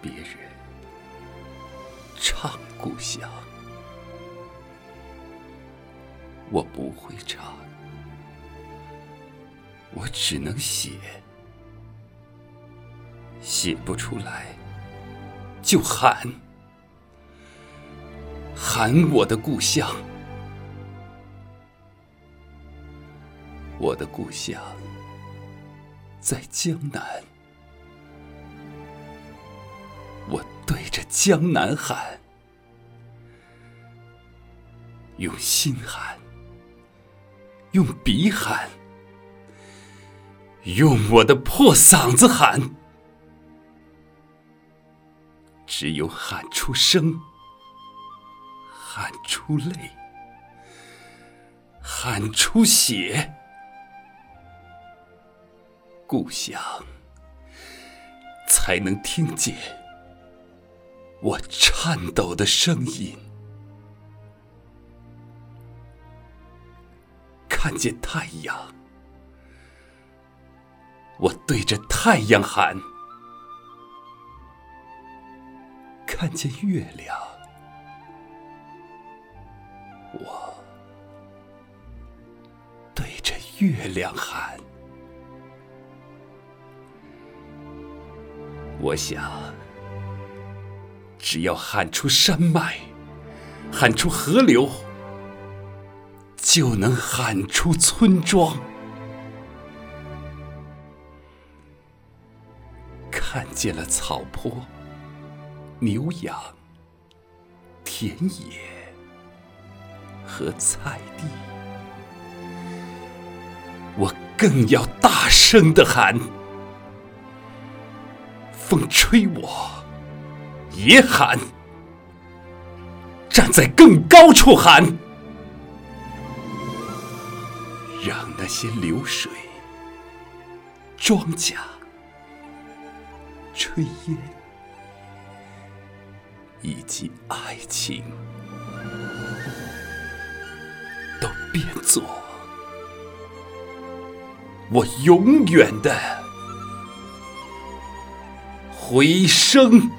别人唱故乡，我不会唱，我只能写，写不出来就喊，喊我的故乡，我的故乡在江南。江南喊，用心喊，用笔喊，用我的破嗓子喊。只有喊出声，喊出泪，喊出血，故乡才能听见。我颤抖的声音，看见太阳，我对着太阳喊；看见月亮，我对着月亮喊。我想。只要喊出山脉，喊出河流，就能喊出村庄。看见了草坡、牛羊、田野和菜地，我更要大声的喊。风吹我。也喊，站在更高处喊，让那些流水、庄稼、炊烟以及爱情，都变作我永远的回声。